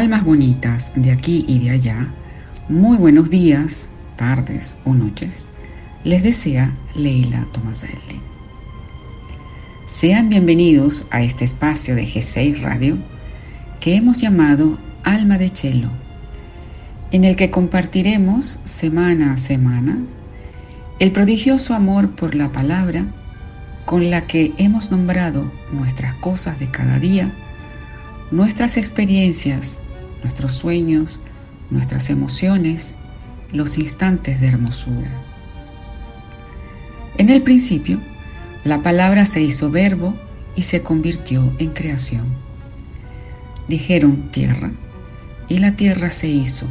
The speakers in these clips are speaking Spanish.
almas bonitas de aquí y de allá, muy buenos días, tardes o noches. Les desea Leila Tomaselli. Sean bienvenidos a este espacio de G6 Radio que hemos llamado Alma de Chelo, en el que compartiremos semana a semana el prodigioso amor por la palabra con la que hemos nombrado nuestras cosas de cada día, nuestras experiencias, nuestros sueños, nuestras emociones, los instantes de hermosura. En el principio, la palabra se hizo verbo y se convirtió en creación. Dijeron tierra y la tierra se hizo.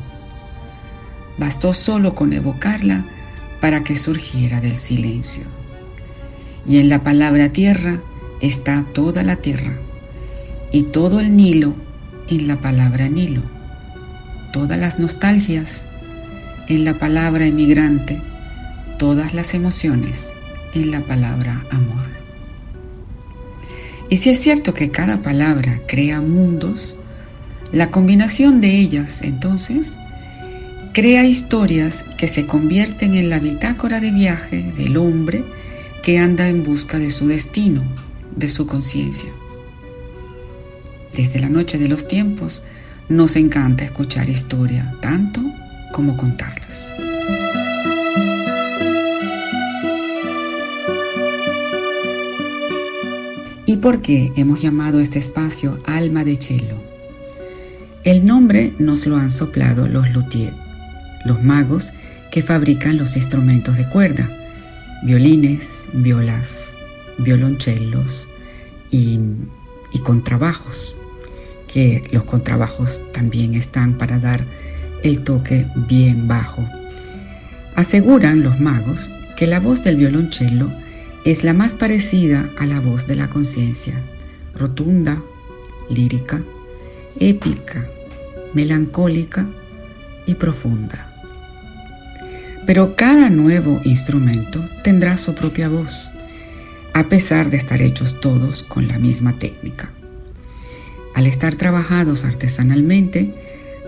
Bastó solo con evocarla para que surgiera del silencio. Y en la palabra tierra está toda la tierra, y todo el Nilo en la palabra Nilo, todas las nostalgias en la palabra emigrante, todas las emociones en la palabra amor. Y si es cierto que cada palabra crea mundos, la combinación de ellas entonces crea historias que se convierten en la bitácora de viaje del hombre que anda en busca de su destino, de su conciencia. Desde la noche de los tiempos nos encanta escuchar historia, tanto como contarlas. ¿Y por qué hemos llamado este espacio Alma de Chelo? El nombre nos lo han soplado los luthiers los magos que fabrican los instrumentos de cuerda, violines, violas, violonchelos y, y contrabajos, que los contrabajos también están para dar el toque bien bajo. Aseguran los magos que la voz del violonchelo es la más parecida a la voz de la conciencia, rotunda, lírica, épica, melancólica y profunda. Pero cada nuevo instrumento tendrá su propia voz, a pesar de estar hechos todos con la misma técnica. Al estar trabajados artesanalmente,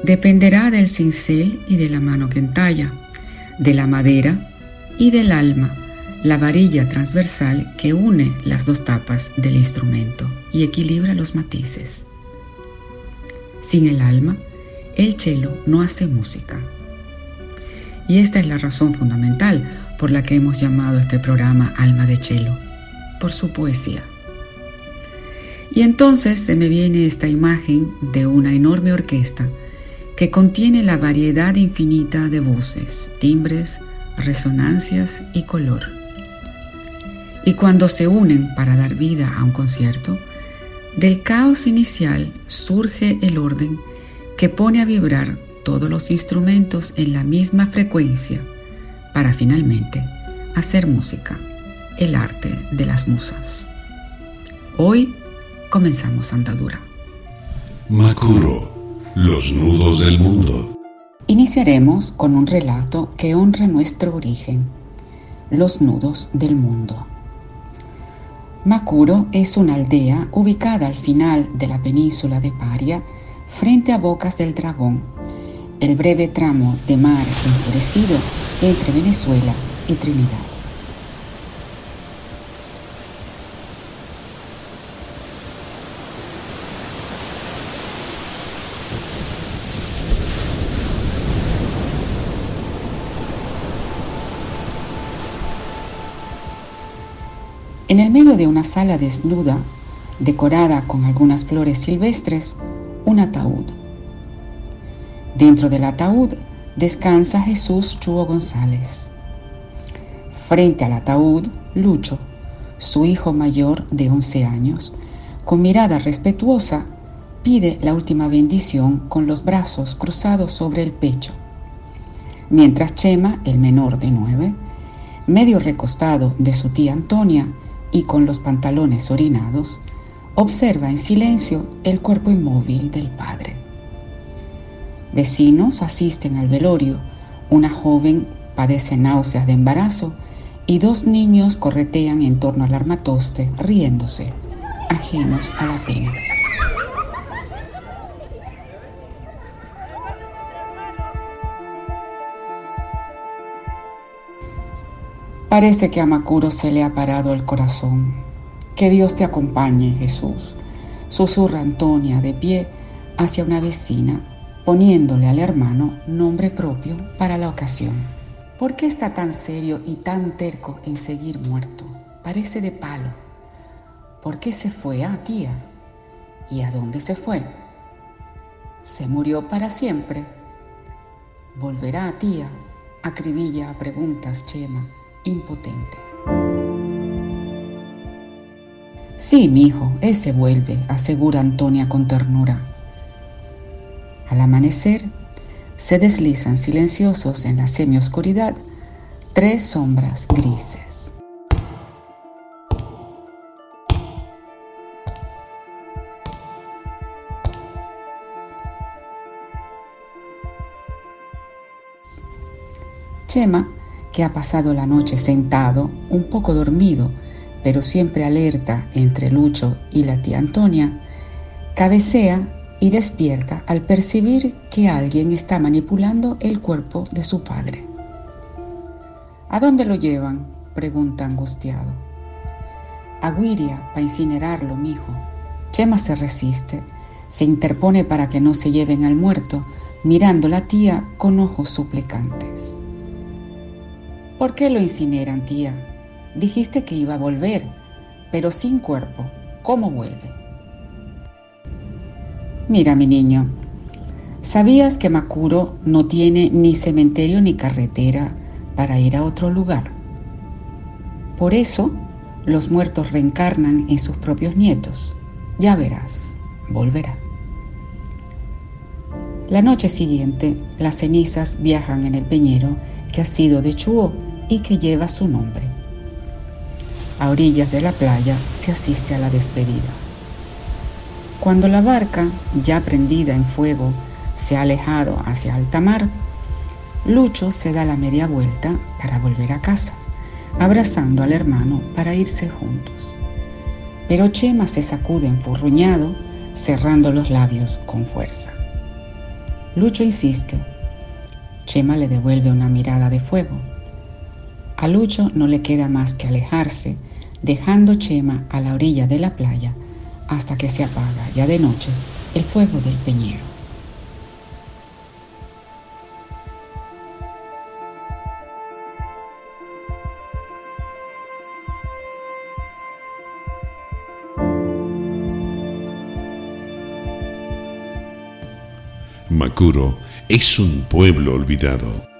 dependerá del cincel y de la mano que entalla, de la madera y del alma, la varilla transversal que une las dos tapas del instrumento y equilibra los matices. Sin el alma, el cello no hace música. Y esta es la razón fundamental por la que hemos llamado este programa Alma de Chelo, por su poesía. Y entonces se me viene esta imagen de una enorme orquesta que contiene la variedad infinita de voces, timbres, resonancias y color. Y cuando se unen para dar vida a un concierto, del caos inicial surge el orden que pone a vibrar todos los instrumentos en la misma frecuencia para finalmente hacer música, el arte de las musas. Hoy comenzamos andadura. Makuro, los nudos del mundo. Iniciaremos con un relato que honra nuestro origen, los nudos del mundo. Makuro es una aldea ubicada al final de la península de Paria, frente a Bocas del Dragón, el breve tramo de mar enfurecido entre Venezuela y Trinidad. En el medio de una sala desnuda, decorada con algunas flores silvestres, un ataúd Dentro del ataúd descansa Jesús Chuo González. Frente al ataúd, Lucho, su hijo mayor de 11 años, con mirada respetuosa, pide la última bendición con los brazos cruzados sobre el pecho. Mientras Chema, el menor de 9, medio recostado de su tía Antonia y con los pantalones orinados, observa en silencio el cuerpo inmóvil del padre. Vecinos asisten al velorio, una joven padece náuseas de embarazo y dos niños corretean en torno al armatoste riéndose, ajenos a la pena. Parece que a Macuro se le ha parado el corazón. Que Dios te acompañe, Jesús. Susurra Antonia de pie hacia una vecina, poniéndole al hermano nombre propio para la ocasión. ¿Por qué está tan serio y tan terco en seguir muerto? Parece de palo. ¿Por qué se fue a tía? ¿Y a dónde se fue? ¿Se murió para siempre? ¿Volverá a tía? Acribilla a preguntas Chema impotente. Sí, mi hijo, ese vuelve, asegura Antonia con ternura. Al amanecer, se deslizan silenciosos en la semioscuridad tres sombras grises. Chema que ha pasado la noche sentado, un poco dormido, pero siempre alerta entre Lucho y la tía Antonia, cabecea y despierta al percibir que alguien está manipulando el cuerpo de su padre. ¿A dónde lo llevan? pregunta angustiado. A Guiria, para incinerarlo, mijo. Chema se resiste, se interpone para que no se lleven al muerto, mirando la tía con ojos suplicantes. ¿Por qué lo incineran, tía? Dijiste que iba a volver, pero sin cuerpo. ¿Cómo vuelve? Mira, mi niño, ¿sabías que Macuro no tiene ni cementerio ni carretera para ir a otro lugar? Por eso, los muertos reencarnan en sus propios nietos. Ya verás, volverá. La noche siguiente, las cenizas viajan en el peñero que ha sido de Chuo y que lleva su nombre. A orillas de la playa se asiste a la despedida. Cuando la barca, ya prendida en fuego, se ha alejado hacia alta mar, Lucho se da la media vuelta para volver a casa, abrazando al hermano para irse juntos. Pero Chema se sacude enfurruñado, cerrando los labios con fuerza. Lucho insiste. Chema le devuelve una mirada de fuego a Lucho no le queda más que alejarse, dejando Chema a la orilla de la playa hasta que se apaga ya de noche el fuego del peñero. Macuro es un pueblo olvidado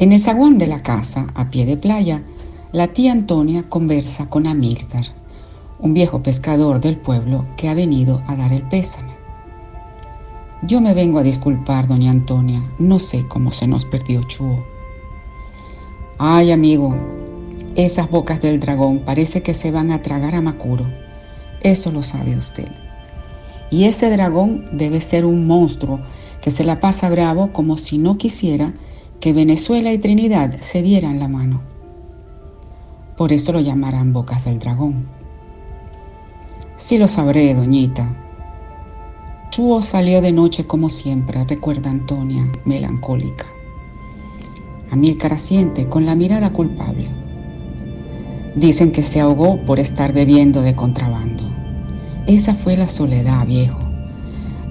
En el zaguán de la casa, a pie de playa, la tía Antonia conversa con Amílcar, un viejo pescador del pueblo que ha venido a dar el pésame. Yo me vengo a disculpar, doña Antonia, no sé cómo se nos perdió Chuo. Ay, amigo, esas bocas del dragón parece que se van a tragar a Macuro. Eso lo sabe usted. Y ese dragón debe ser un monstruo que se la pasa bravo como si no quisiera que Venezuela y Trinidad se dieran la mano. Por eso lo llamarán Bocas del Dragón. Sí lo sabré, doñita. Chuo salió de noche como siempre, recuerda Antonia, melancólica. Amílcar asiente con la mirada culpable. Dicen que se ahogó por estar bebiendo de contrabando. Esa fue la soledad, viejo.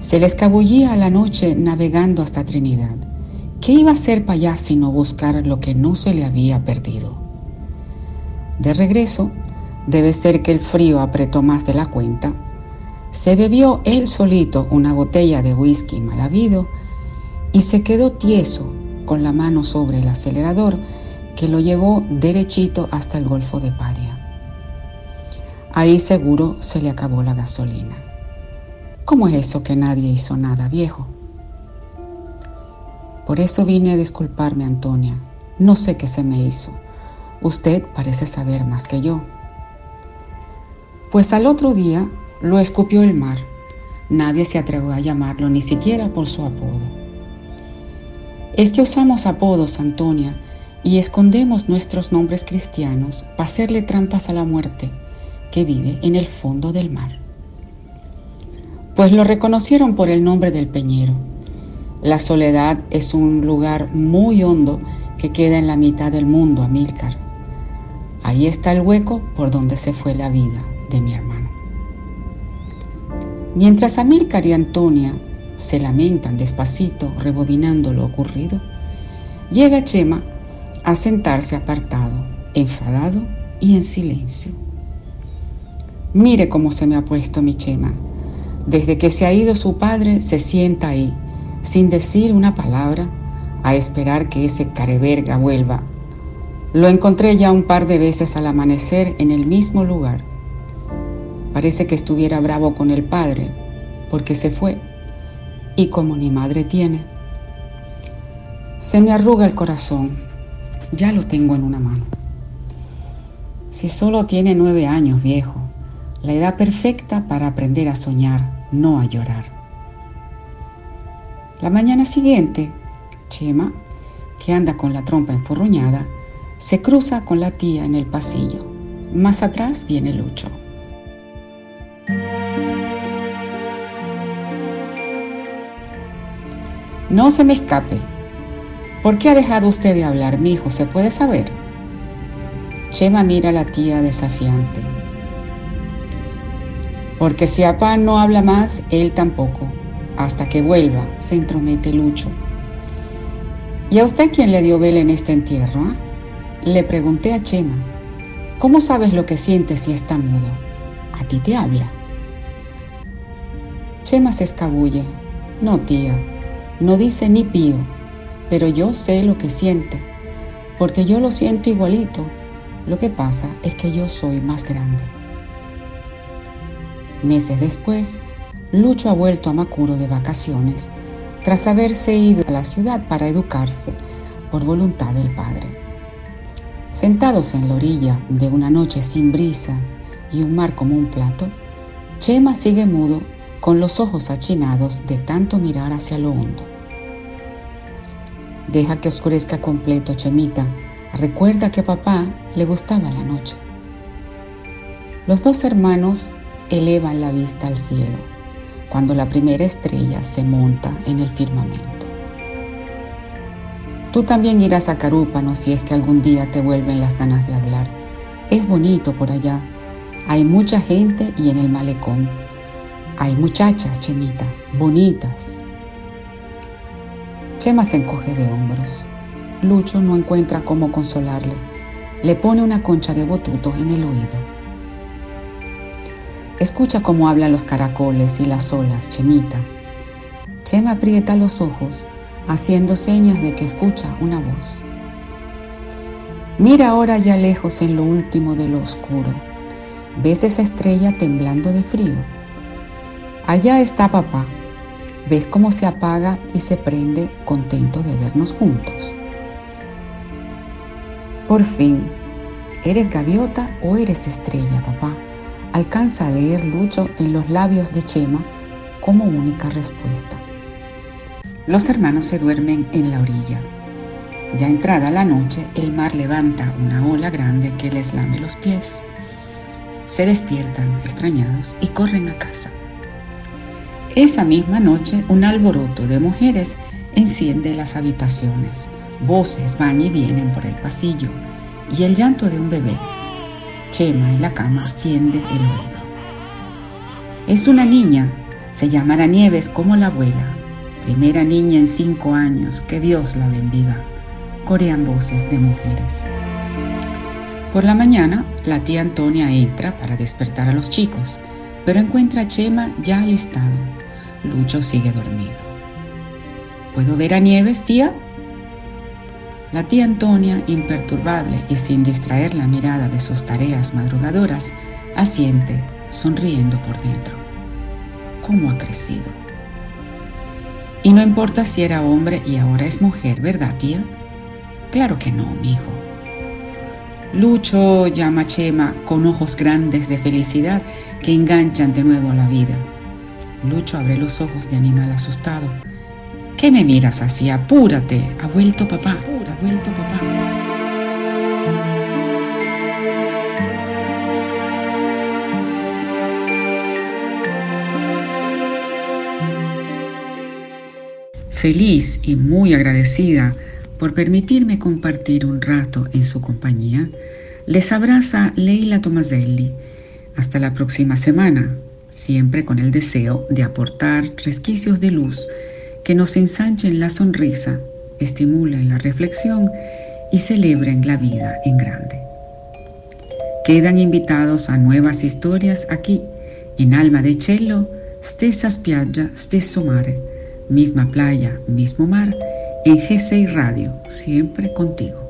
Se le escabullía a la noche navegando hasta Trinidad. ¿Qué iba a hacer para allá sino buscar lo que no se le había perdido? De regreso, debe ser que el frío apretó más de la cuenta. Se bebió él solito una botella de whisky mal habido y se quedó tieso con la mano sobre el acelerador que lo llevó derechito hasta el Golfo de Paria. Ahí seguro se le acabó la gasolina. ¿Cómo es eso que nadie hizo nada, viejo? Por eso vine a disculparme, Antonia. No sé qué se me hizo. Usted parece saber más que yo. Pues al otro día lo escupió el mar. Nadie se atrevió a llamarlo, ni siquiera por su apodo. Es que usamos apodos, Antonia, y escondemos nuestros nombres cristianos para hacerle trampas a la muerte que vive en el fondo del mar. Pues lo reconocieron por el nombre del peñero La soledad es un lugar muy hondo que queda en la mitad del mundo, Amílcar. Ahí está el hueco por donde se fue la vida de mi hermano. Mientras Amílcar y Antonia se lamentan despacito, rebobinando lo ocurrido, llega Chema a sentarse apartado, enfadado y en silencio. Mire cómo se me ha puesto mi Chema. Desde que se ha ido su padre, se sienta ahí, sin decir una palabra, a esperar que ese careverga vuelva. Lo encontré ya un par de veces al amanecer en el mismo lugar. Parece que estuviera bravo con el padre, porque se fue, y como ni madre tiene. Se me arruga el corazón, ya lo tengo en una mano. Si solo tiene nueve años, viejo, la edad perfecta para aprender a soñar, no a llorar. La mañana siguiente, Chema, que anda con la trompa enfurruñada, se cruza con la tía en el pasillo. Más atrás viene Lucho. No se me escape. ¿Por qué ha dejado usted de hablar, mi hijo? ¿Se puede saber? Chema mira a la tía desafiante. Porque si papá no habla más, él tampoco. Hasta que vuelva, se entromete Lucho. ¿Y a usted quién le dio vela en este entierro? Ah? Le pregunté a Chema, ¿cómo sabes lo que siente si está mudo? A ti te habla. Chema se escabulle. No, tía, no dice ni pío, pero yo sé lo que siente, porque yo lo siento igualito. Lo que pasa es que yo soy más grande. Meses después, Lucho ha vuelto a Macuro de vacaciones tras haberse ido a la ciudad para educarse por voluntad del padre. Sentados en la orilla de una noche sin brisa y un mar como un plato, Chema sigue mudo con los ojos achinados de tanto mirar hacia lo hondo. Deja que oscurezca completo, Chemita. Recuerda que a papá le gustaba la noche. Los dos hermanos elevan la vista al cielo cuando la primera estrella se monta en el firmamento. Tú también irás a Carúpano si es que algún día te vuelven las ganas de hablar. Es bonito por allá. Hay mucha gente y en el malecón. Hay muchachas, Chemita, bonitas. Chema se encoge de hombros. Lucho no encuentra cómo consolarle. Le pone una concha de botuto en el oído. Escucha cómo hablan los caracoles y las olas, Chemita. Chema aprieta los ojos haciendo señas de que escucha una voz. Mira ahora ya lejos en lo último de lo oscuro. ¿Ves esa estrella temblando de frío? Allá está papá. ¿Ves cómo se apaga y se prende contento de vernos juntos? Por fin, ¿eres gaviota o eres estrella, papá? Alcanza a leer Lucho en los labios de Chema como única respuesta. Los hermanos se duermen en la orilla. Ya entrada la noche, el mar levanta una ola grande que les lame los pies. Se despiertan extrañados y corren a casa. Esa misma noche, un alboroto de mujeres enciende las habitaciones. Voces van y vienen por el pasillo y el llanto de un bebé. Chema en la cama tiende el oído. Es una niña, se llamará Nieves como la abuela, primera niña en cinco años, que Dios la bendiga, corean voces de mujeres. Por la mañana, la tía Antonia entra para despertar a los chicos, pero encuentra a Chema ya alistado. Lucho sigue dormido. ¿Puedo ver a Nieves, tía? La tía Antonia, imperturbable y sin distraer la mirada de sus tareas madrugadoras, asiente, sonriendo por dentro. ¿Cómo ha crecido? Y no importa si era hombre y ahora es mujer, ¿verdad, tía? Claro que no, mi hijo. Lucho llama a Chema con ojos grandes de felicidad que enganchan de nuevo la vida. Lucho abre los ojos de animal asustado. ¿Qué me miras así? Apúrate. Ha vuelto papá. Vuelto papá. Feliz y muy agradecida por permitirme compartir un rato en su compañía, les abraza Leila Tomaselli. Hasta la próxima semana, siempre con el deseo de aportar resquicios de luz que nos ensanchen la sonrisa, estimulen la reflexión y celebren la vida en grande. Quedan invitados a nuevas historias aquí, en Alma de Cielo, stessa spiaggia, stesso mare, misma playa, mismo mar, en G6 Radio, siempre contigo.